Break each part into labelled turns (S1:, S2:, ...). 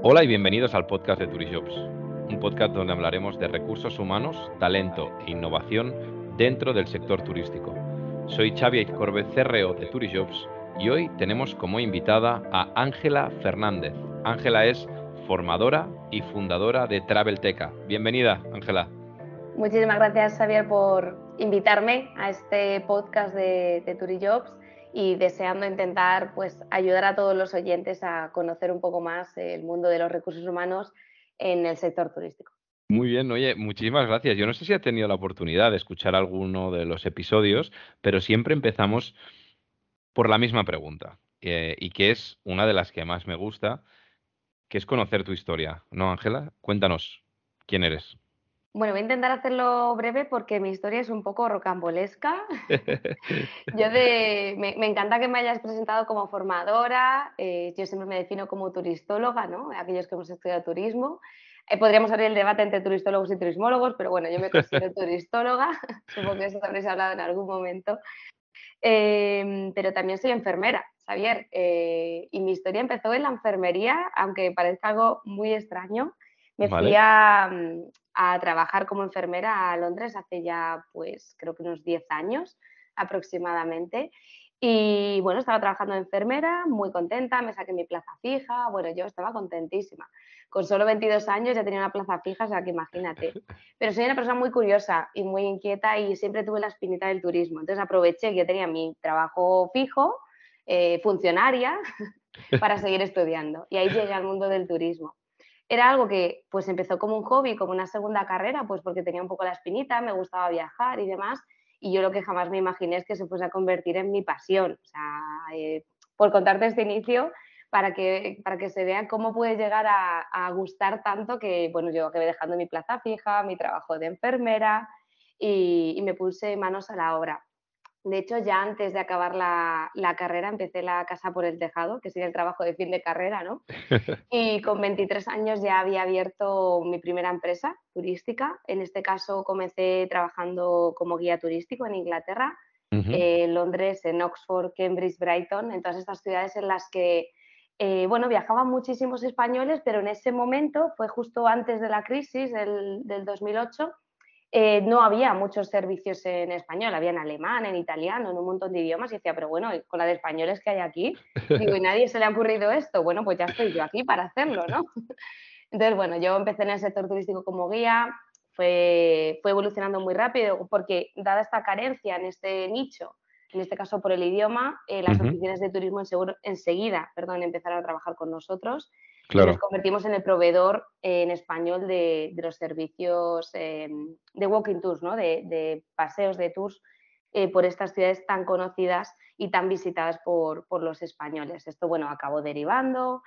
S1: Hola y bienvenidos al podcast de Turijobs, un podcast donde hablaremos de recursos humanos, talento e innovación dentro del sector turístico. Soy Xavi Corbe, CRO de Turijobs y hoy tenemos como invitada a Ángela Fernández. Ángela es formadora y fundadora de Travelteca. Bienvenida, Ángela.
S2: Muchísimas gracias, Xavier, por invitarme a este podcast de, de Turijobs y deseando intentar pues, ayudar a todos los oyentes a conocer un poco más el mundo de los recursos humanos en el sector turístico.
S1: Muy bien, oye, muchísimas gracias. Yo no sé si ha tenido la oportunidad de escuchar alguno de los episodios, pero siempre empezamos por la misma pregunta, eh, y que es una de las que más me gusta, que es conocer tu historia. ¿No, Ángela? Cuéntanos, ¿quién eres?
S2: Bueno, voy a intentar hacerlo breve porque mi historia es un poco rocambolesca. yo de, me, encanta que me hayas presentado como formadora, eh, yo siempre me defino como turistóloga, ¿no? Aquellos que hemos estudiado turismo. Eh, podríamos abrir el debate entre turistólogos y turismólogos, pero bueno, yo me considero turistóloga, supongo que eso habréis hablado en algún momento. Em, pero también soy enfermera, Xavier, eh, y mi historia empezó en la enfermería, aunque parezca algo muy extraño. Me fui a, a trabajar como enfermera a Londres hace ya, pues creo que unos 10 años aproximadamente. Y bueno, estaba trabajando de enfermera, muy contenta, me saqué mi plaza fija, bueno, yo estaba contentísima. Con solo 22 años ya tenía una plaza fija, o sea que imagínate. Pero soy una persona muy curiosa y muy inquieta y siempre tuve la espinita del turismo. Entonces aproveché que yo tenía mi trabajo fijo, eh, funcionaria, para seguir estudiando. Y ahí llegué al mundo del turismo era algo que pues empezó como un hobby, como una segunda carrera, pues porque tenía un poco la espinita, me gustaba viajar y demás, y yo lo que jamás me imaginé es que se fuese a convertir en mi pasión. O sea, eh, por contarte este inicio, para que, para que se vea cómo puede llegar a, gustar tanto que, bueno, yo acabé dejando mi plaza fija, mi trabajo de enfermera y, y me puse manos a la obra. De hecho, ya antes de acabar la, carrera empecé la casa por el tejado, que sería el trabajo de fin de carrera, ¿no? Y con 23 años ya había abierto mi primera empresa turística. En este caso comencé trabajando como guía turístico en Inglaterra, en Londres, en Oxford, Cambridge, Brighton, en todas estas ciudades en las que, eh, bueno, viajaban muchísimos españoles, pero en ese momento, fue justo antes de la crisis del, del 2008, eh, no había muchos servicios en español, había en alemán, en italiano, en un montón de idiomas, y decía, pero bueno, con la de españoles que hay aquí, digo, y nadie se le ha ocurrido esto, bueno, pues ya estoy yo aquí para hacerlo, ¿no? Entonces, bueno, yo empecé en el sector turístico como guía, fue, fue evolucionando muy rápido, porque dada esta carencia en este nicho, en este caso por el idioma, eh, las oficinas de turismo enseguida perdón, empezaron a trabajar con nosotros nos convertimos en el proveedor en español de, los servicios em, de walking tours, ¿no? de, paseos de tours eh, por estas ciudades tan conocidas y tan visitadas por, los españoles. Esto, bueno, acabó derivando,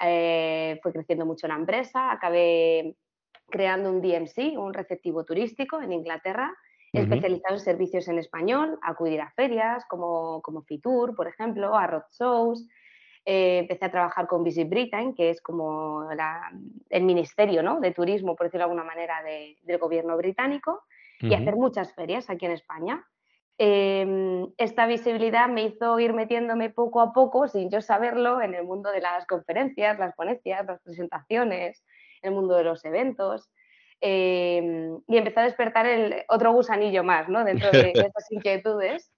S2: eh, fue creciendo mucho la empresa, acabé creando un DMC, un receptivo turístico en Inglaterra, especializado en servicios en español, acudir a ferias como, como Fitur, por ejemplo, a road shows, eh, empecé a trabajar con Visit Britain, que es como el ministerio ¿no? de turismo, por decirlo de alguna manera, del gobierno británico, y hacer muchas ferias aquí en España. Em, esta visibilidad me hizo ir metiéndome poco a poco, sin yo saberlo, en el mundo de las conferencias, las ponencias, las presentaciones, en el mundo de los eventos. Em, y empezó a despertar el otro gusanillo más ¿no? dentro de, estas inquietudes.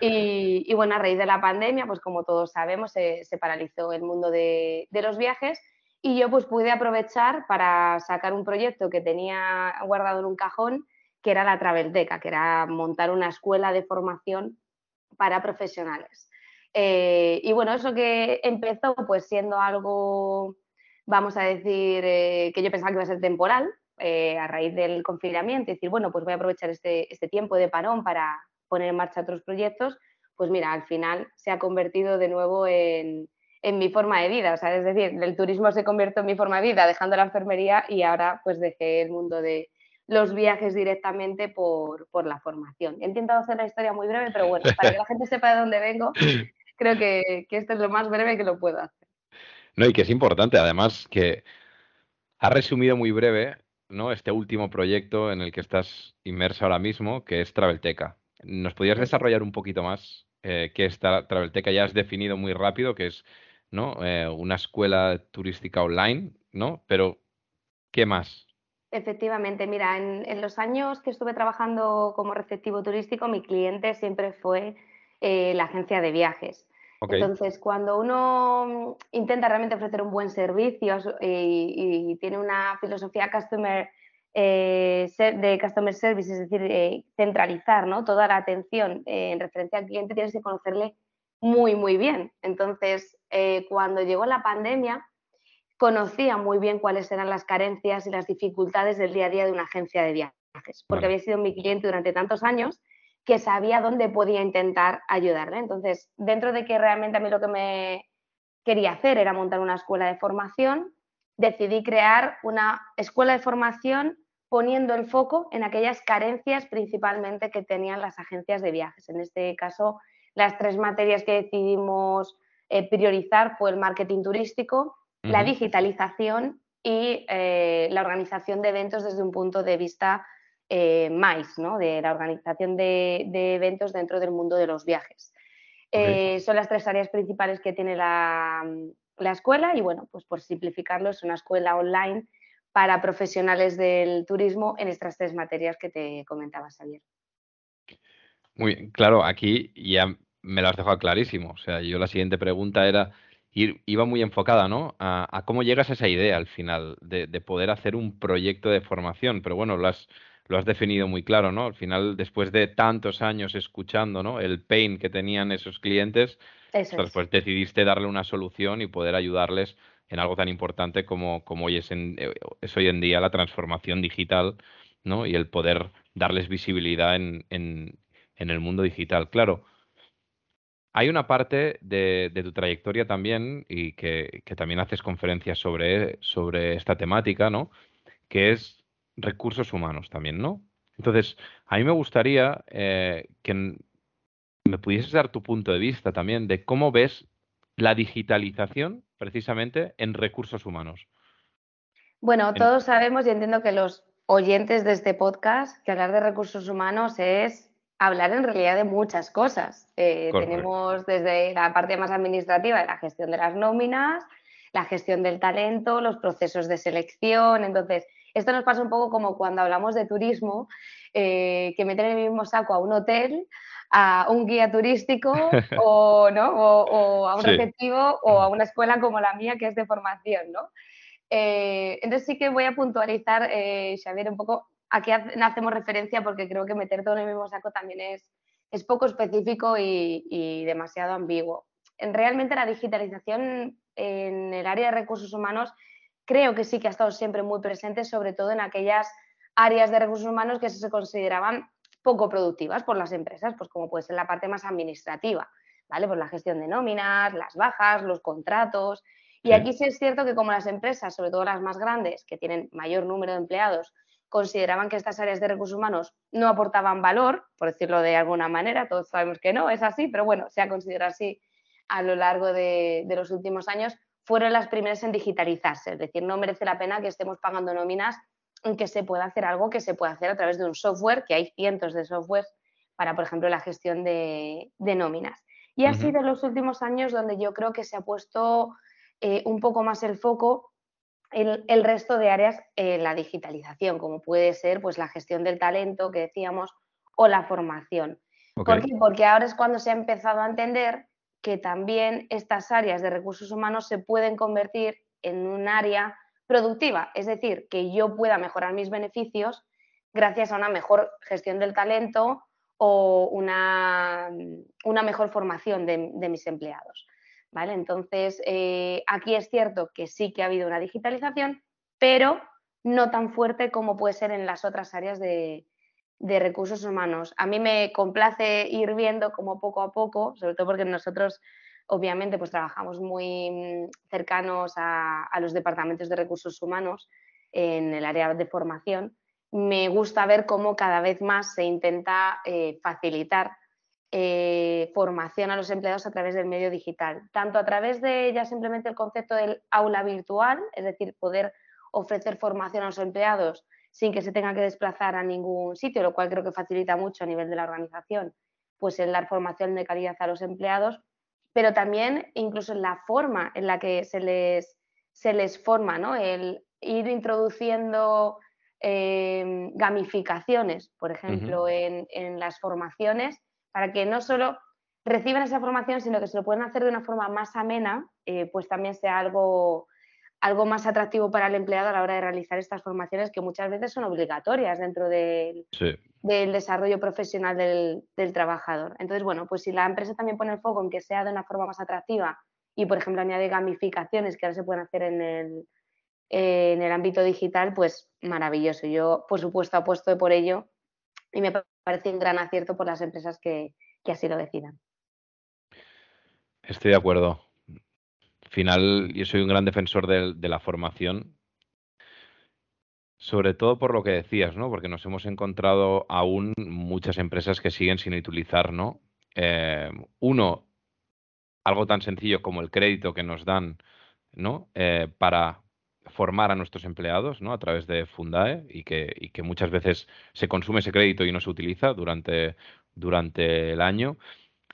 S2: Y, bueno, a raíz de la pandemia, pues como todos sabemos, se, paralizó el mundo de, los viajes y yo pues pude aprovechar para sacar un proyecto que tenía guardado en un cajón, que era la Travelteca, que era montar una escuela de formación para profesionales. Eh, y bueno, eso que empezó pues siendo algo, vamos a decir, eh, que yo pensaba que iba a ser temporal, eh, a raíz del confinamiento y decir, bueno, pues voy a aprovechar este, este, tiempo de parón para poner en marcha otros proyectos, pues mira, al final se ha convertido de nuevo en, mi forma de vida. O sea, es decir, el turismo se convirtió en mi forma de vida dejando la enfermería y ahora pues dejé el mundo de los viajes directamente por, la formación. He intentado hacer la historia muy breve, pero bueno, para que la gente sepa de dónde vengo, creo que, que esto es lo más breve que lo puedo hacer.
S1: No, y que es importante, además, que ha resumido muy breve ¿no? este último proyecto en el que estás inmerso ahora mismo, que es Travelteca. ¿Nos podrías desarrollar un poquito más eh, qué es Travelteca? Ya has definido muy rápido que es ¿no? Eh, una escuela turística online ¿no? Pero, ¿qué más?
S2: Efectivamente, mira, en, los años que estuve trabajando como receptivo turístico, mi cliente siempre fue eh, la agencia de viajes. Entonces, cuando uno intenta realmente ofrecer un buen servicio y, tiene una filosofía customer, eh, de customer service, es decir, eh, centralizar ¿no? toda la atención en referencia al cliente, tienes que conocerle muy, muy bien. Entonces, cuando llegó la pandemia, conocía muy bien cuáles eran las carencias y las dificultades del día a día de una agencia de viajes, porque había sido mi cliente durante tantos años que sabía dónde podía intentar ayudarle. Entonces, dentro de que realmente a mí lo que me quería hacer era montar una escuela de formación, decidí crear una escuela de formación poniendo el foco en aquellas carencias principalmente que tenían las agencias de viajes. En este caso, las tres materias que decidimos eh, priorizar fue el marketing turístico, la digitalización y eh, la organización de eventos desde un punto de vista eh, más, ¿no? de la organización de, eventos dentro del mundo de los viajes. Eh, son las tres áreas principales que tiene la, escuela y bueno, pues por simplificarlo es una escuela online para profesionales del turismo en estas tres materias que te comentaba, Xavier.
S1: Muy claro, aquí ya me lo has dejado clarísimo. O sea, yo la siguiente pregunta era, iba muy enfocada, ¿no? A, cómo llegas a esa idea al final de, poder hacer un proyecto de formación. Pero bueno, lo has, lo has definido muy claro, ¿no? Al final, después de tantos años escuchando, ¿no? El pain que tenían esos clientes, pues decidiste darle una solución y poder ayudarles en algo tan importante como, como hoy es, eh, es hoy en día la transformación digital, ¿no? Y el poder darles visibilidad en, en, en el mundo digital. Claro, hay una parte de, tu trayectoria también, y que, también haces conferencias sobre, sobre esta temática, ¿no? Que es recursos humanos también, ¿no? Entonces, a mí me gustaría eh, que me pudieses dar tu punto de vista también de cómo ves la digitalización precisamente en recursos humanos.
S2: Bueno, todos sabemos y entiendo que los oyentes de este podcast que hablar de recursos humanos es hablar en realidad de muchas cosas. Eh, tenemos desde la parte más administrativa de la gestión de las nóminas, la gestión del talento, los procesos de selección. Entonces, esto nos pasa un poco como cuando hablamos de turismo, eh, que meten en el mismo saco a un hotel, a un guía turístico o, ¿no? o, a un receptivo o a una escuela como la mía que es de formación. ¿no? Eh, entonces sí que voy a puntualizar, Xavier, un poco aquí hacemos referencia porque creo que meter todo en el mismo saco también es, es poco específico y, demasiado ambiguo. En, realmente la digitalización en el área de recursos humanos creo que sí que ha estado siempre muy presente, sobre todo en aquellas áreas de recursos humanos que se consideraban poco productivas por las empresas, pues como puede ser la parte más administrativa, ¿vale? Pues la gestión de nóminas, las bajas, los contratos. Y aquí sí es cierto que como las empresas, sobre todo las más grandes, que tienen mayor número de empleados, consideraban que estas áreas de recursos humanos no aportaban valor, por decirlo de alguna manera, todos sabemos que no, es así, pero bueno, se ha considerado así a lo largo de, los últimos años, fueron las primeras en digitalizarse, es decir, no merece la pena que estemos pagando nóminas que se pueda hacer algo que se pueda hacer a través de un software, que hay cientos de softwares para, por ejemplo, la gestión de, nóminas. Y ha sido en los últimos años donde yo creo que se ha puesto eh, un poco más el foco el, resto de áreas en la digitalización, como puede ser pues, la gestión del talento que decíamos o la formación. ¿Por qué? Porque ahora es cuando se ha empezado a entender que también estas áreas de recursos humanos se pueden convertir en un área productiva, es decir, que yo pueda mejorar mis beneficios gracias a una mejor gestión del talento o una, una mejor formación de mis empleados. Entonces, eh, aquí es cierto que sí que ha habido una digitalización, pero no tan fuerte como puede ser en las otras áreas de, recursos humanos. A mí me complace ir viendo como poco a poco, sobre todo porque nosotros obviamente pues trabajamos muy mm, cercanos a, los departamentos de recursos humanos en el área de formación, me gusta ver cómo cada vez más se intenta eh, facilitar eh, formación a los empleados a través del medio digital, tanto a través de ya simplemente el concepto del aula virtual, es decir, poder ofrecer formación a los empleados sin que se tenga que desplazar a ningún sitio, lo cual creo que facilita mucho a nivel de la organización, pues el dar formación de calidad a los empleados, pero también incluso en la forma en la que se les, se les forma, ¿no? El ir introduciendo em, gamificaciones, por ejemplo, en, las formaciones, para que no solo reciban esa formación, sino que se lo puedan hacer de una forma más amena, eh, pues también sea algo, algo más atractivo para el empleado a la hora de realizar estas formaciones que muchas veces son obligatorias dentro del, desarrollo profesional del, trabajador. Entonces, bueno, pues si la empresa también pone el foco en que sea de una forma más atractiva y, por ejemplo, añade gamificaciones que ahora se pueden hacer en el, en el ámbito digital, pues maravilloso. Yo, por supuesto, apuesto por ello y me parece un gran acierto por las empresas que, que así lo decidan.
S1: Estoy de acuerdo. Al final, yo soy un gran defensor de, la formación, sobre todo por lo que decías, ¿no? Porque nos hemos encontrado aún muchas empresas que siguen sin utilizar, ¿no? Eh, uno, algo tan sencillo como el crédito que nos dan, ¿no? Eh, para formar a nuestros empleados, ¿no? A través de Fundae y que, y que muchas veces se consume ese crédito y no se utiliza durante, durante el año.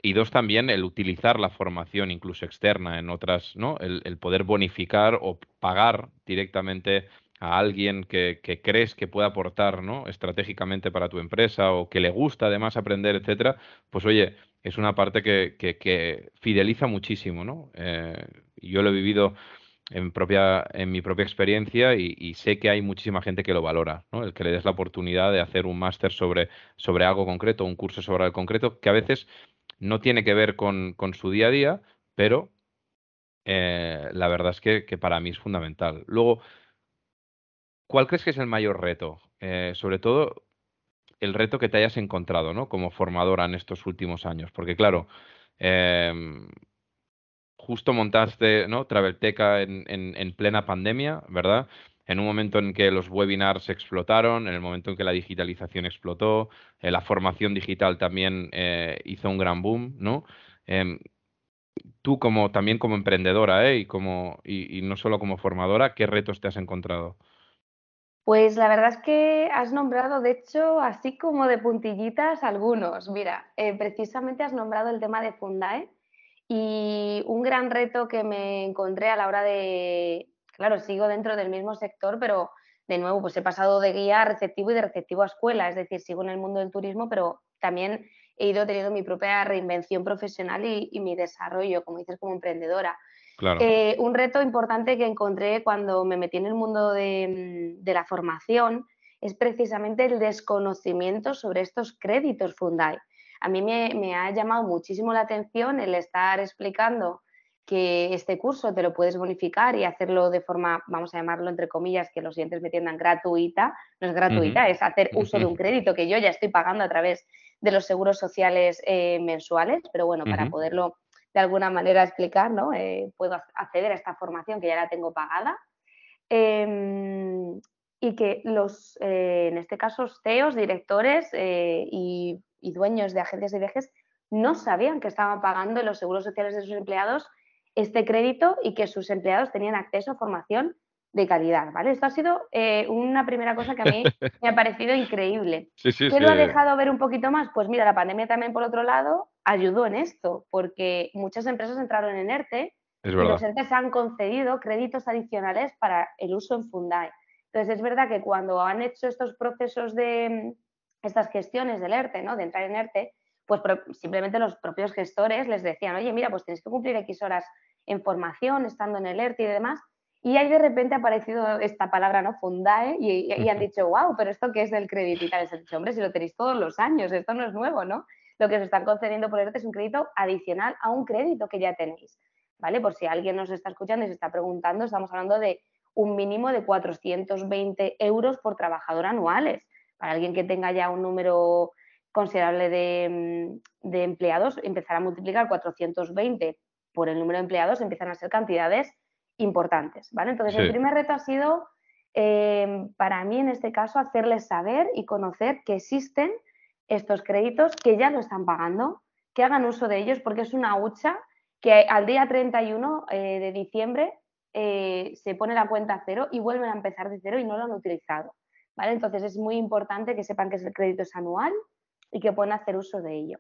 S1: Y dos, también el utilizar la formación incluso externa en otras, ¿no? El, poder bonificar o pagar directamente a alguien que, crees que puede aportar, ¿no? Estratégicamente para tu empresa o que le gusta además aprender, etcétera, pues oye, es una parte que, fideliza muchísimo, ¿no? Eh, yo lo he vivido en, propia, en mi propia experiencia y, sé que hay muchísima gente que lo valora, ¿no? El que le des la oportunidad de hacer un máster sobre, sobre algo concreto, un curso sobre algo concreto, que a veces no tiene que ver con, su día a día, pero eh, la verdad es que, para mí es fundamental. Luego, ¿cuál crees que es el mayor reto? Eh, sobre todo, el reto que te hayas encontrado, ¿no? Como formadora en estos últimos años. Porque, claro, em, justo montaste, ¿no? Travelteca en, en, plena pandemia, ¿verdad? En un momento en que los webinars explotaron, en el momento en que la digitalización explotó, eh, la formación digital también eh, hizo un gran boom, ¿no? Em, tú como también como emprendedora ¿eh? y, como, y, no solo como formadora, ¿qué retos te has encontrado?
S2: Pues la verdad es que has nombrado, de hecho, así como de puntillitas algunos. Mira, precisamente has nombrado el tema de Fundae y un gran reto que me encontré a la hora de, claro, sigo dentro del mismo sector, pero de nuevo, pues he pasado de guía a receptivo y de receptivo a escuela, es decir, sigo en el mundo del turismo, pero también he ido teniendo mi propia reinvención profesional y, mi desarrollo, como dices, como emprendedora. Eh, un reto importante que encontré cuando me metí en el mundo de, la formación es precisamente el desconocimiento sobre estos créditos Fundai. A mí me, me, ha llamado muchísimo la atención el estar explicando que este curso te lo puedes bonificar y hacerlo de forma, vamos a llamarlo entre comillas, que los siguientes me entiendan gratuita. No es gratuita, es hacer uso de un crédito que yo ya estoy pagando a través de los seguros sociales eh, mensuales, pero bueno, para poderlo de alguna manera explicar, ¿no? Eh, puedo acceder a esta formación que ya la tengo pagada. Em, y que los, eh, en este caso, CEOs, directores y, y dueños de agencias de viajes no sabían que estaban pagando los seguros sociales de sus empleados este crédito y que sus empleados tenían acceso a formación de calidad, ¿vale? Esto ha sido eh, una primera cosa que a mí me ha parecido increíble. ¿Qué lo ha dejado ver un poquito más? Pues mira, la pandemia también, por otro lado, ayudó en esto, porque muchas empresas entraron en ERTE y los ERTE se han concedido créditos adicionales para el uso en Fundae. Entonces, es verdad que cuando han hecho estos procesos de estas gestiones del ERTE, ¿no? De entrar en ERTE, pues simplemente los propios gestores les decían, oye, mira, pues tienes que cumplir X horas en formación, estando en el ERTE y demás. Y ahí de repente ha aparecido esta palabra, ¿no? Fundae, y, han dicho, wow, pero esto qué es del crédito y tal. Les han dicho, hombre, si lo tenéis todos los años, esto no es nuevo, ¿no? Lo que os están concediendo por ERTE es un crédito adicional a un crédito que ya tenéis, ¿vale? Por si alguien nos está escuchando y se está preguntando, estamos hablando de un mínimo de 420 euros por trabajador anuales. Para alguien que tenga ya un número considerable de, empleados, empezar a multiplicar 420 por el número de empleados, empiezan a ser cantidades importantes, ¿vale? Entonces, el primer reto ha sido, em, para mí en este caso, hacerles saber y conocer que existen estos créditos, que ya lo están pagando, que hagan uso de ellos, porque es una hucha que al día 31 eh, de diciembre eh, se pone la cuenta a cero y vuelven a empezar de cero y no lo han utilizado. ¿vale? Entonces es muy importante que sepan que el crédito es anual, y que pueden hacer uso de ello.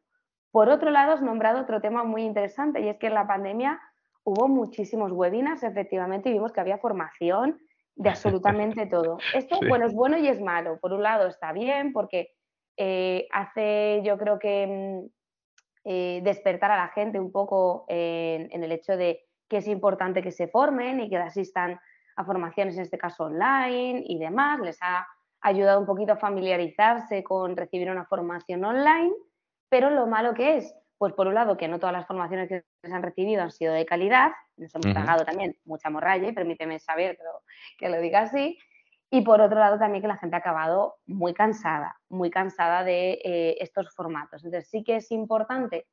S2: Por otro lado, has nombrado otro tema muy interesante y es que en la pandemia hubo muchísimos webinars, efectivamente, y vimos que había formación de absolutamente todo. Esto, bueno, es bueno y es malo. Por un lado está bien porque eh, hace, yo creo que, mm, eh, despertar a la gente un poco en, el hecho de que es importante que se formen y que asistan a formaciones, en este caso online y demás. Les ha ayudado un poquito a familiarizarse con recibir una formación online, pero lo malo que es, pues por un lado, que no todas las formaciones que se han recibido han sido de calidad, nos hemos tragado también mucha morralla, permíteme saber pero que lo diga así, y por otro lado también que la gente ha acabado muy cansada, muy cansada de eh, estos formatos. Entonces sí que es importante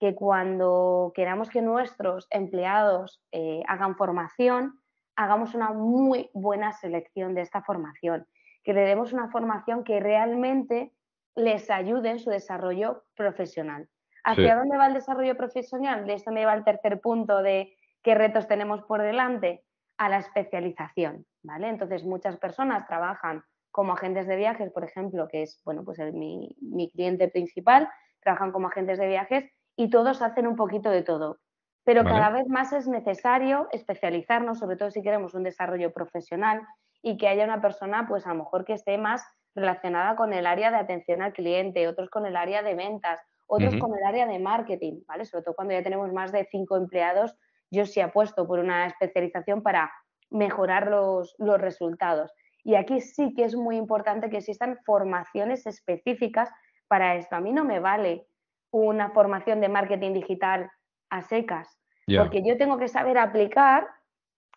S2: que cuando queramos que nuestros empleados eh, hagan formación, hagamos una muy buena selección de esta formación, que le demos una formación que realmente les ayude en su desarrollo profesional. ¿Hacia dónde va el desarrollo profesional? De esto me va el tercer punto de qué retos tenemos por delante, a la especialización, ¿vale? Entonces, muchas personas trabajan como agentes de viajes, por ejemplo, que es, bueno, pues mi, cliente principal, trabajan como agentes de viajes y todos hacen un poquito de todo. Pero cada vez más es necesario especializarnos, sobre todo si queremos un desarrollo profesional y que haya una persona, pues a lo mejor que esté más relacionada con el área de atención al cliente, otros con el área de ventas, otros con el área de marketing, ¿vale? Sobre todo cuando ya tenemos más de cinco empleados, yo sí apuesto por una especialización para mejorar los, los resultados. Y aquí sí que es muy importante que existan formaciones específicas para esto. A mí no me vale una formación de marketing digital a secas, porque yo tengo que saber aplicar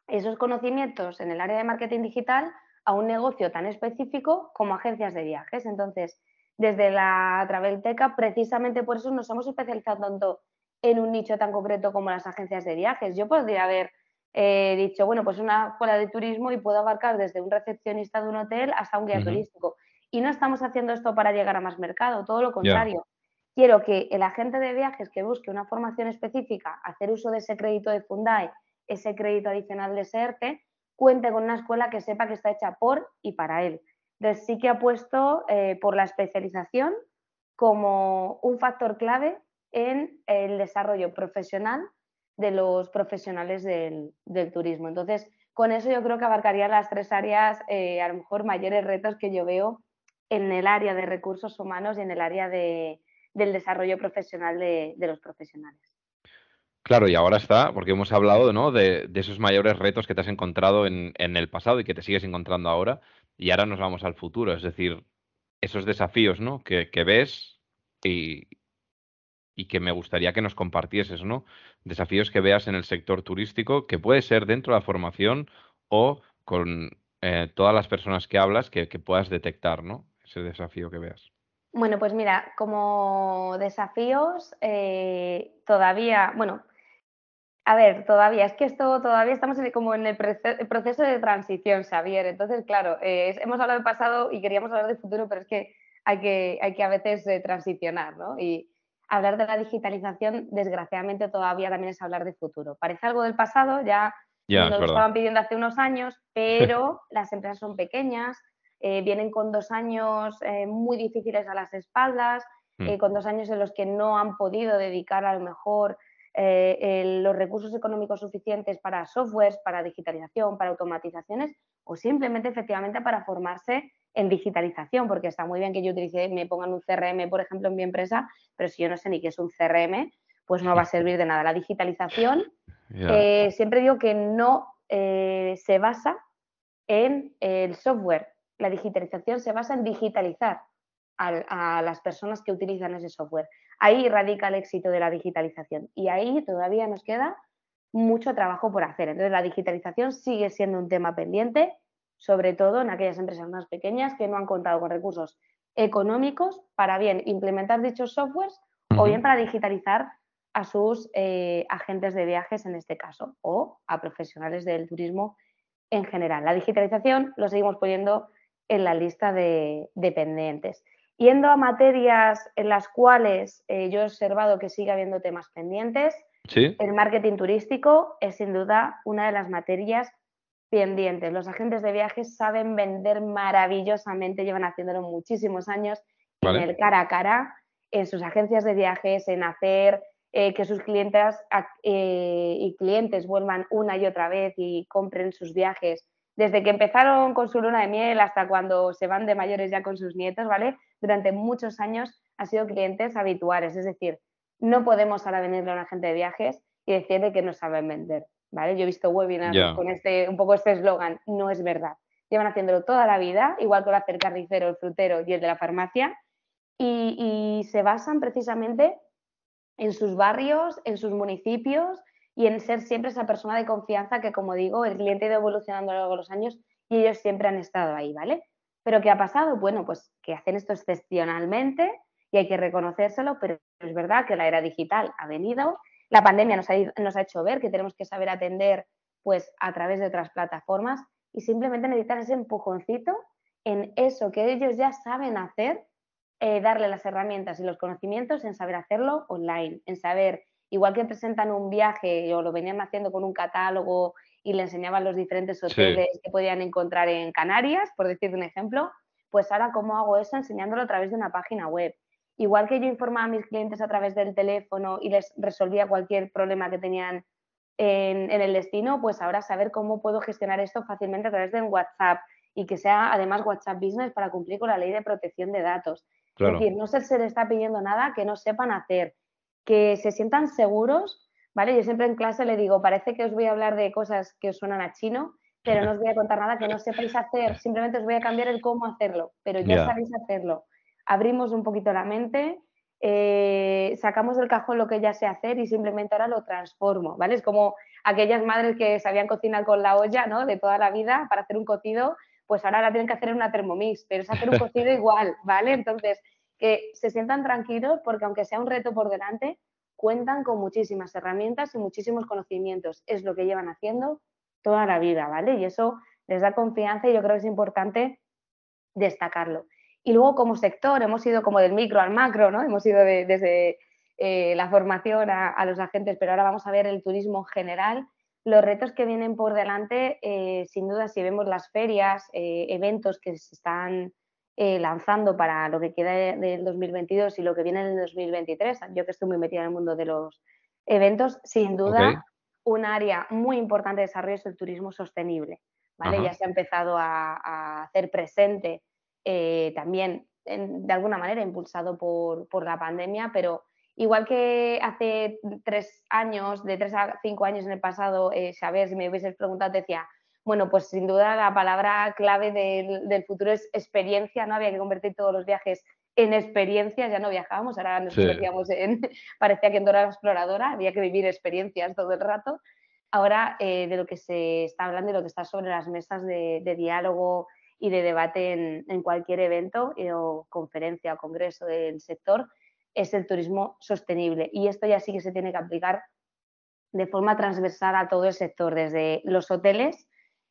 S2: esos conocimientos en el área de marketing digital a un negocio tan específico como agencias de viajes. Entonces, desde la Travelteca, precisamente por eso nos hemos especializado tanto en un nicho tan concreto como las agencias de viajes. Yo podría haber eh, dicho, bueno, pues una escuela de turismo y puedo abarcar desde un recepcionista de un hotel hasta un guía turístico. Y no estamos haciendo esto para llegar a más mercado, todo lo contrario. Quiero que el agente de viajes que busque una formación específica, hacer uso de ese crédito de Fundai, ese crédito adicional de SERTE, cuente con una escuela que sepa que está hecha por y para él. Entonces sí que apuesto eh, por la especialización como un factor clave en el desarrollo profesional de los profesionales del, turismo. Entonces, con eso yo creo que abarcaría las tres áreas, eh, a lo mejor mayores retos que yo veo en el área de recursos humanos y en el área del desarrollo profesional de, los profesionales.
S1: Claro, y ahora está, porque hemos hablado ¿no? de, esos mayores retos que te has encontrado en, el pasado y que te sigues encontrando ahora, y ahora nos vamos al futuro, es decir, esos desafíos ¿no? que, ves y, y que me gustaría que nos compartieses, ¿no? Desafíos que veas en el sector turístico, que puede ser dentro de la formación o con eh, todas las personas que hablas que, puedas detectar, ¿no? Ese desafío que veas.
S2: Bueno, pues mira, como desafíos, eh, todavía, bueno, a ver, todavía, es que esto todavía estamos como en el proceso de transición, Xavier. Entonces, claro, eh, hemos hablado del pasado y queríamos hablar del futuro, pero es que hay que, hay que a veces transicionar, ¿no? Y, hablar de la digitalización, desgraciadamente, todavía también es hablar de futuro. Parece algo del pasado, ya, nos lo estaban pidiendo hace unos años, pero las empresas son pequeñas, eh, vienen con dos años eh, muy difíciles a las espaldas, mm. eh, con dos años en los que no han podido dedicar a lo mejor los recursos económicos suficientes para softwares, para digitalización, para automatizaciones o simplemente efectivamente para formarse en digitalización, porque está muy bien que yo utilice, me pongan un CRM, por ejemplo, en mi empresa, pero si yo no sé ni qué es un CRM, pues no va a servir de nada. La digitalización, eh, siempre digo que no eh, se basa en el software. La digitalización se basa en digitalizar a, a, las personas que utilizan ese software. Ahí radica el éxito de la digitalización y ahí todavía nos queda mucho trabajo por hacer. Entonces, la digitalización sigue siendo un tema pendiente sobre todo en aquellas empresas más pequeñas que no han contado con recursos económicos para bien implementar dichos softwares o bien para digitalizar a sus eh, agentes de viajes en este caso o a profesionales del turismo en general. La digitalización lo seguimos poniendo en la lista de dependientes. Yendo a materias en las cuales eh, yo he observado que sigue habiendo temas pendientes, el marketing turístico es sin duda una de las materias pendientes. Los agentes de viajes saben vender maravillosamente, llevan haciéndolo muchísimos años en el cara a cara, en sus agencias de viajes, en hacer eh, que sus clientes eh, y clientes vuelvan una y otra vez y compren sus viajes. Desde que empezaron con su luna de miel hasta cuando se van de mayores ya con sus nietos, ¿vale? Durante muchos años han sido clientes habituales. Es decir, no podemos ahora venirle a una gente de viajes y decirle que no saben vender, ¿vale? Yo he visto webinars con este, un poco este eslogan, no es verdad. Llevan haciéndolo toda la vida, igual que lo hace el carnicero, el frutero y el de la farmacia, y se basan precisamente en sus barrios, en sus municipios y en ser siempre esa persona de confianza que, como digo, el cliente ha ido evolucionando a lo largo de los años y ellos siempre han estado ahí, ¿vale? Pero ¿qué ha pasado? Bueno, pues que hacen esto excepcionalmente y hay que reconocérselo, pero es verdad que la era digital ha venido, la pandemia nos ha, hecho ver que tenemos que saber atender pues a través de otras plataformas y simplemente necesitar ese empujoncito en eso que ellos ya saben hacer eh, darle las herramientas y los conocimientos en saber hacerlo online, en saber, igual que presentan un viaje o lo venían haciendo con un catálogo y le enseñaban los diferentes hoteles que podían encontrar en Canarias, por decir un ejemplo, pues ahora cómo hago eso enseñándolo a través de una página web. Igual que yo informaba a mis clientes a través del teléfono y les resolvía cualquier problema que tenían en, en el destino, pues ahora saber cómo puedo gestionar esto fácilmente a través de WhatsApp y que sea además WhatsApp Business para cumplir con la ley de protección de datos. Es decir, no se les está pidiendo nada que no sepan hacer, que se sientan seguros, ¿vale? Yo siempre en clase le digo, parece que os voy a hablar de cosas que os suenan a chino, pero no os voy a contar nada que no sepáis hacer, simplemente os voy a cambiar el cómo hacerlo, pero ya sabéis hacerlo. Abrimos un poquito la mente, eh, sacamos del cajón lo que ya sé hacer y simplemente ahora lo transformo, ¿vale? Es como aquellas madres que sabían cocinar con la olla, ¿no? De toda la vida para hacer un cocido pues ahora la tienen que hacer en una Thermomix, pero es hacer un cocido igual, ¿vale? Entonces, que se sientan tranquilos porque aunque sea un reto por delante, cuentan con muchísimas herramientas y muchísimos conocimientos. Es lo que llevan haciendo toda la vida, ¿vale? Y eso les da confianza y yo creo que es importante destacarlo. Y luego como sector hemos ido como del micro al macro, ¿no? Hemos ido desde eh, la formación a, los agentes, pero ahora vamos a ver el turismo en general los retos que vienen por delante, eh, sin duda, si vemos las ferias, eh, eventos que se están eh, lanzando para lo que queda del 2022 y lo que viene en el 2023, yo que estoy muy metida en el mundo de los eventos, sin duda, un área muy importante de desarrollo es el turismo sostenible. ¿vale? Ya se ha empezado a, hacer presente también, de alguna manera, impulsado por, por la pandemia, pero Igual que hace tres años, de tres a cinco años en el pasado, eh, si me hubieses preguntado, te decía, bueno, pues sin duda la palabra clave del, futuro es experiencia, ¿no? Había que convertir todos los viajes en experiencias, ya no viajábamos, ahora nos convertíamos en, parecía que en Dora Exploradora, había que vivir experiencias todo el rato. Ahora, eh, de lo que se está hablando y lo que está sobre las mesas de, diálogo y de debate en, en cualquier evento eh, o conferencia o congreso del sector, es el turismo sostenible. Y esto ya sí que se tiene que aplicar de forma transversal a todo el sector, desde los hoteles,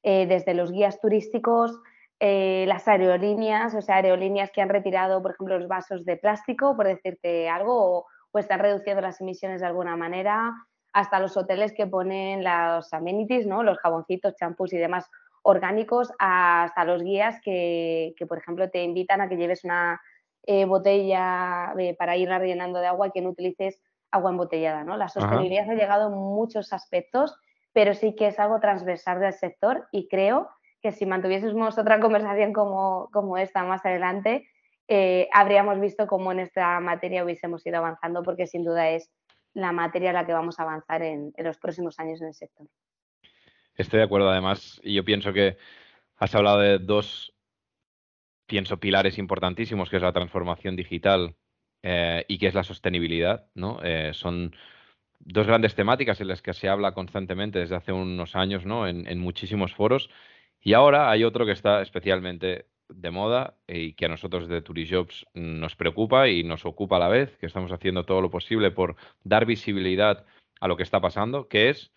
S2: eh, desde los guías turísticos, eh, las aerolíneas, o sea, aerolíneas que han retirado, por ejemplo, los vasos de plástico, por decirte algo, o, están reduciendo las emisiones de alguna manera, hasta los hoteles que ponen los amenities, ¿no? los jaboncitos, champús y demás orgánicos, hasta los guías que, que, por ejemplo, te invitan a que lleves una eh, botella para ir rellenando de agua y que no utilices agua embotellada. ¿no? La sostenibilidad ha llegado en muchos aspectos, pero sí que es algo transversal del sector y creo que si mantuviésemos otra conversación como, como esta más adelante, eh, habríamos visto cómo en esta materia hubiésemos ido avanzando, porque sin duda es la materia en la que vamos a avanzar en, los próximos años en el sector.
S1: Estoy de acuerdo, además, y yo pienso que has hablado de dos pienso, pilares importantísimos, que es la transformación digital eh, y que es la sostenibilidad, ¿no? Eh, son dos grandes temáticas en las que se habla constantemente desde hace unos años, ¿no? En, muchísimos foros. Y ahora hay otro que está especialmente de moda y que a nosotros de Turijobs nos preocupa y nos ocupa a la vez, que estamos haciendo todo lo posible por dar visibilidad a lo que está pasando, que es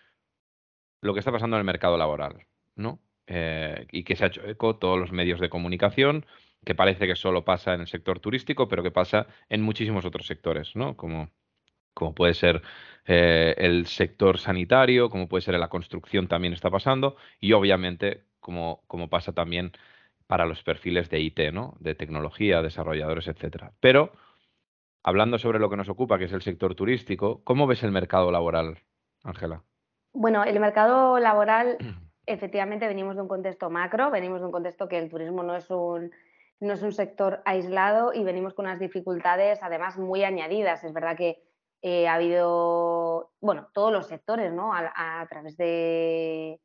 S1: lo que está pasando en el mercado laboral, ¿no? Eh, y que se ha hecho eco todos los medios de comunicación, que parece que solo pasa en el sector turístico, pero que pasa en muchísimos otros sectores, ¿no? Como, como puede ser eh, el sector sanitario, como puede ser la construcción también está pasando, y obviamente como, como pasa también para los perfiles de IT, ¿no? De tecnología, desarrolladores, etcétera. Pero hablando sobre lo que nos ocupa, que es el sector turístico, ¿cómo ves el mercado laboral, Ángela?
S2: Bueno, el mercado laboral, efectivamente, venimos de un contexto macro, venimos de un contexto que el turismo no es un, no es un sector aislado y venimos con unas dificultades, además, muy añadidas. Es verdad que eh, ha habido, bueno, todos los sectores, ¿no? A, través de,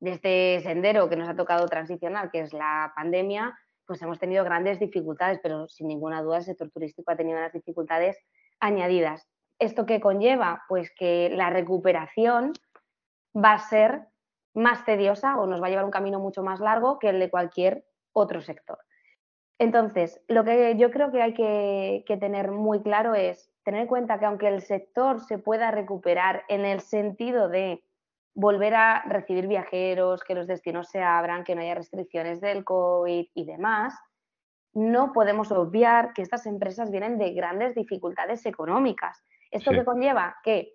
S2: este sendero que nos ha tocado transicionar, que es la pandemia, pues hemos tenido grandes dificultades, pero sin ninguna duda el sector turístico ha tenido unas dificultades añadidas. ¿Esto qué conlleva? Pues que la recuperación va a ser más tediosa o nos va a llevar un camino mucho más largo que el de cualquier otro sector. Entonces, lo que yo creo que hay que, que tener muy claro es tener en cuenta que aunque el sector se pueda recuperar en el sentido de volver a recibir viajeros, que los destinos se abran, que no haya restricciones del COVID y demás, no podemos obviar que estas empresas vienen de grandes dificultades económicas. ¿Esto que conlleva? Que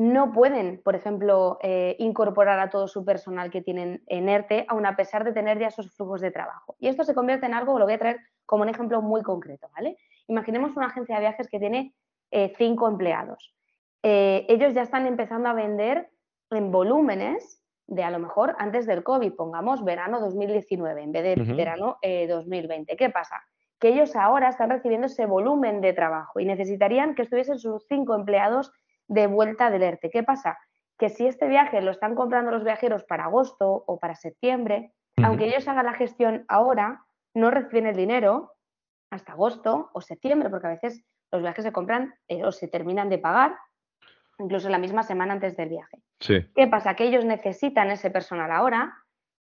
S2: no pueden, por ejemplo, eh, incorporar a todo su personal que tienen en ERTE, aun a pesar de tener ya esos flujos de trabajo. Y esto se convierte en algo, lo voy a traer como un ejemplo muy concreto, ¿vale? Imaginemos una agencia de viajes que tiene eh, cinco empleados. Eh, ellos ya están empezando a vender en volúmenes de a lo mejor antes del COVID, pongamos verano 2019 en vez de verano 2020. Eh, ¿Qué pasa? Que ellos ahora están recibiendo ese volumen de trabajo y necesitarían que estuviesen sus cinco empleados de vuelta del ERTE. ¿Qué pasa? Que si este viaje lo están comprando los viajeros para agosto o para septiembre, aunque ellos hagan la gestión ahora, no reciben el dinero hasta agosto o septiembre, porque a veces los viajes se compran eh, o se terminan de pagar incluso la misma semana antes del viaje. ¿Qué pasa? Que ellos necesitan ese personal ahora,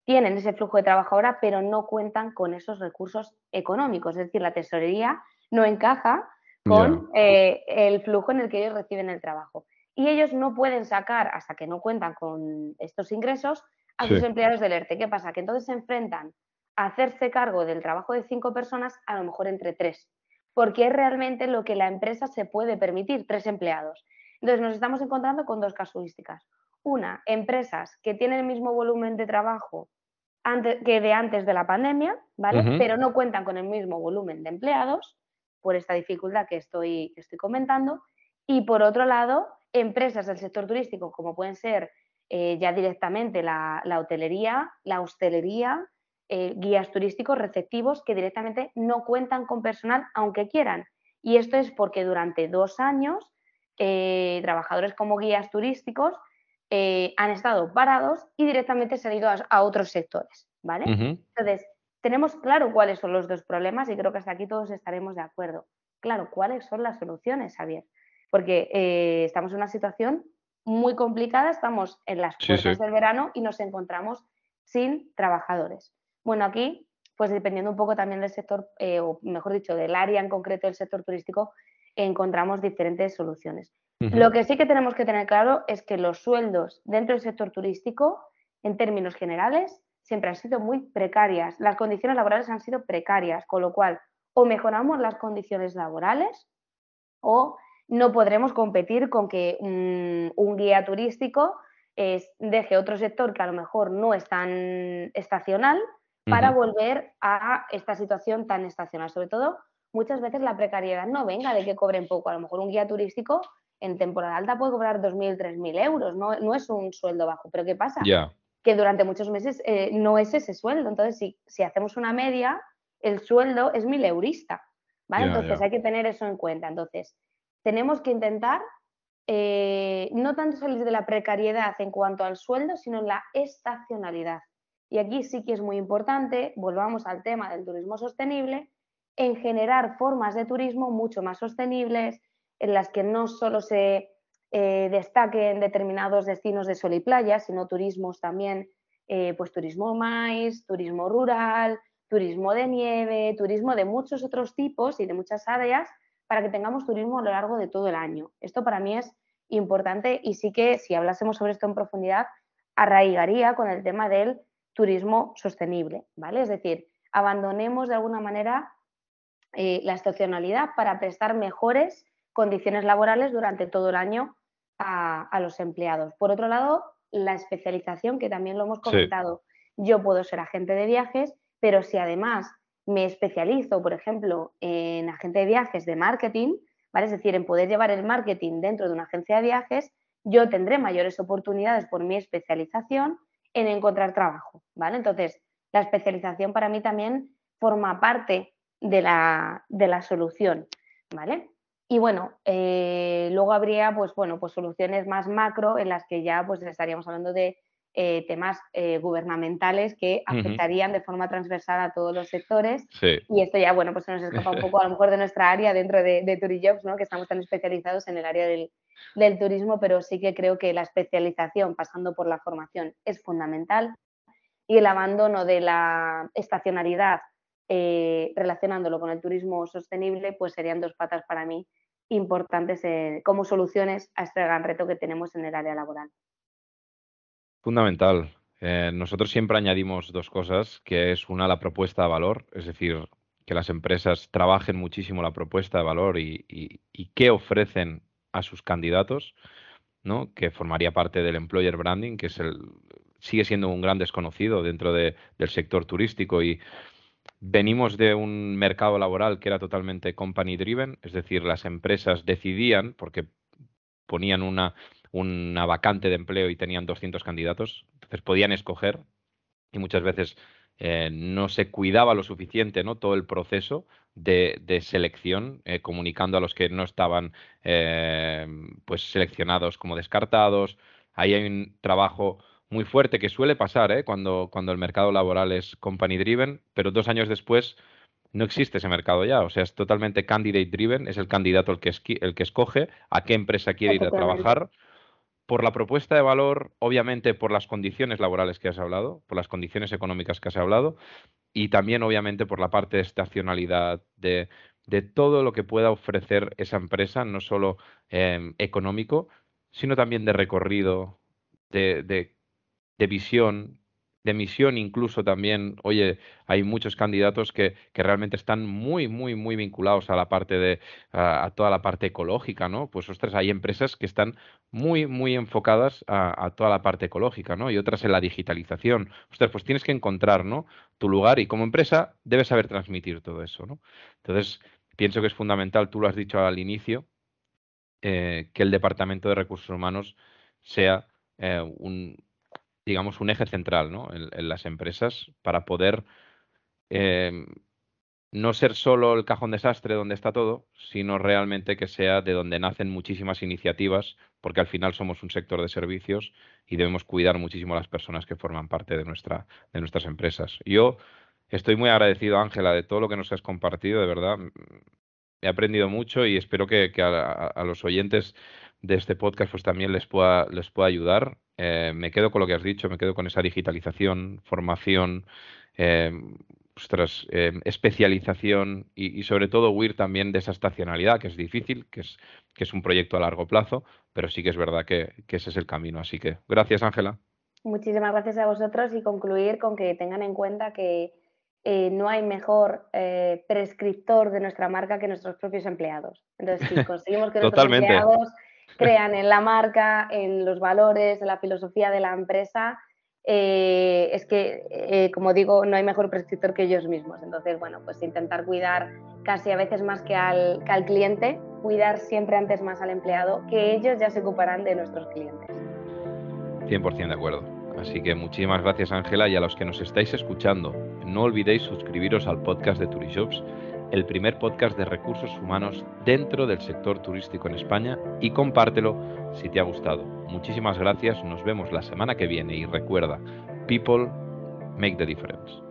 S2: tienen ese flujo de trabajo ahora, pero no cuentan con esos recursos económicos. Es decir, la tesorería no encaja con eh, el flujo en el que ellos reciben el trabajo. Y ellos no pueden sacar, hasta que no cuentan con estos ingresos, a sus empleados del ERTE. ¿Qué pasa? Que entonces se enfrentan a hacerse cargo del trabajo de cinco personas, a lo mejor entre tres porque es realmente lo que la empresa se puede permitir, tres empleados. Entonces nos estamos encontrando con dos casuísticas. Una, empresas que tienen el mismo volumen de trabajo que de antes de la pandemia, ¿vale? Pero no cuentan con el mismo volumen de empleados por esta dificultad que estoy, estoy comentando. Y por otro lado, empresas del sector turístico, como pueden ser eh, ya directamente la, la, hotelería, la hostelería, eh, guías turísticos receptivos que directamente no cuentan con personal aunque quieran. Y esto es porque durante dos años eh, trabajadores como guías turísticos han estado parados y directamente se han ido a, otros sectores. ¿vale? Entonces, tenemos claro cuáles son los dos problemas y creo que hasta aquí todos estaremos de acuerdo. Claro, ¿cuáles son las soluciones, Javier? Porque estamos en una situación muy complicada, estamos en las puertas del verano y nos encontramos sin trabajadores. Bueno, aquí, pues dependiendo un poco también del sector, eh, o mejor dicho, del área en concreto del sector turístico, encontramos diferentes soluciones. Lo que sí que tenemos que tener claro es que los sueldos dentro del sector turístico, en términos generales, siempre han sido muy precarias. Las condiciones laborales han sido precarias, con lo cual o mejoramos las condiciones laborales o no podremos competir con que un guía turístico deje otro sector que a lo mejor no es tan estacional para volver a esta situación tan estacional. Sobre todo, muchas veces la precariedad no venga de que cobren poco. A lo mejor un guía turístico en temporada alta puede cobrar 2.000, 3.000 euros, no, no, es un sueldo bajo. Pero ¿qué pasa? Que durante muchos meses eh, no es ese sueldo. Entonces, si, si, hacemos una media, el sueldo es mil eurista. ¿vale? Entonces, hay que tener eso en cuenta. Entonces, tenemos que intentar eh, no tanto salir de la precariedad en cuanto al sueldo, sino en la estacionalidad. Y aquí sí que es muy importante, volvamos al tema del turismo sostenible, en generar formas de turismo mucho más sostenibles, en las que no solo se eh, destaquen determinados destinos de sol y playa, sino turismos también, eh, pues turismo maíz, turismo rural, turismo de nieve, turismo de muchos otros tipos y de muchas áreas, para que tengamos turismo a lo largo de todo el año. Esto para mí es importante y sí que si hablásemos sobre esto en profundidad, arraigaría con el tema del turismo sostenible, ¿vale? Es decir, abandonemos de alguna manera eh, la estacionalidad para prestar mejores condiciones laborales durante todo el año a, los empleados. Por otro lado, la especialización, que también lo hemos comentado. Yo puedo ser agente de viajes, pero si además me especializo, por ejemplo, en agente de viajes de marketing, ¿vale? Es decir, en poder llevar el marketing dentro de una agencia de viajes, yo tendré mayores oportunidades por mi especialización en encontrar trabajo, ¿vale? Entonces, la especialización para mí también forma parte de la, de la solución, ¿vale? Y bueno, eh, luego habría pues, bueno, pues soluciones más macro en las que ya pues, estaríamos hablando de eh, temas eh, gubernamentales que afectarían de forma transversal a todos los sectores. Y esto ya, bueno, pues se nos escapa un poco a lo mejor de nuestra área dentro de, de Turijobs, ¿no? que estamos tan especializados en el área del, del turismo, pero sí que creo que la especialización pasando por la formación es fundamental y el abandono de la estacionalidad eh, relacionándolo con el turismo sostenible, pues serían dos patas para mí importantes como soluciones a este gran reto que tenemos en el área laboral.
S1: Fundamental. Eh, nosotros siempre añadimos dos cosas, que es una la propuesta de valor, es decir, que las empresas trabajen muchísimo la propuesta de valor y, qué ofrecen a sus candidatos, ¿no? que formaría parte del employer branding, que es el, sigue siendo un gran desconocido dentro del sector turístico y venimos de un mercado laboral que era totalmente company driven, es decir, las empresas decidían, porque ponían una, una vacante de empleo y tenían 200 candidatos, entonces podían escoger y muchas veces eh, no se cuidaba lo suficiente ¿no? todo el proceso de, selección, eh, comunicando a los que no estaban eh, pues seleccionados como descartados. Ahí hay un trabajo muy fuerte que suele pasar ¿eh? cuando, cuando el mercado laboral es company driven, pero dos años después no existe ese mercado ya. O sea, es totalmente candidate driven, es el candidato el que, el que escoge a qué empresa quiere ir a trabajar. Por la propuesta de valor, obviamente por las condiciones laborales que has hablado, por las condiciones económicas que has hablado, y también obviamente por la parte de estacionalidad, de, de todo lo que pueda ofrecer esa empresa, no solo eh, económico, sino también de recorrido, de, de de visión, de misión incluso también, oye, hay muchos candidatos que, que, realmente están muy, muy, muy vinculados a la parte de, a, toda la parte ecológica, ¿no? Pues, ostras, hay empresas que están muy, muy enfocadas a, toda la parte ecológica, ¿no? Y otras en la digitalización. Ostras, pues tienes que encontrar, ¿no? Tu lugar y como empresa debes saber transmitir todo eso, ¿no? Entonces, pienso que es fundamental, tú lo has dicho al inicio, eh, que el Departamento de Recursos Humanos sea eh, un, digamos, un eje central ¿no? en, las empresas para poder em, no ser solo el cajón desastre donde está todo, sino realmente que sea de donde nacen muchísimas iniciativas, porque al final somos un sector de servicios y debemos cuidar muchísimo a las personas que forman parte de, nuestra, de nuestras empresas. Yo estoy muy agradecido, Ángela, de todo lo que nos has compartido, de verdad. He aprendido mucho y espero que, a, los oyentes de este podcast pues también les pueda, les pueda ayudar. Eh, me quedo con lo que has dicho, me quedo con esa digitalización, formación, eh, eh, especialización y, sobre todo huir también de esa estacionalidad, que es difícil, que es, que es un proyecto a largo plazo, pero sí que es verdad que, ese es el camino. Así que gracias, Ángela.
S2: Muchísimas gracias a vosotros y concluir con que tengan en cuenta que no hay mejor prescriptor de nuestra marca que nuestros propios empleados. Entonces, si conseguimos que nuestros empleados crean en la marca, en los valores, en la filosofía de la empresa, eh, es que, eh, como digo, no hay mejor prescriptor que ellos mismos. Entonces, bueno, pues intentar cuidar casi a veces más que al, que al cliente, cuidar siempre antes más al empleado, que ellos ya se ocuparán de nuestros clientes.
S1: 100% de acuerdo. Así que muchísimas gracias Ángela y a los que nos estáis escuchando, no olvidéis suscribiros al podcast de Turishops el primer podcast de recursos humanos dentro del sector turístico en España y compártelo si te ha gustado. Muchísimas gracias, nos vemos la semana que viene y recuerda, people make the difference.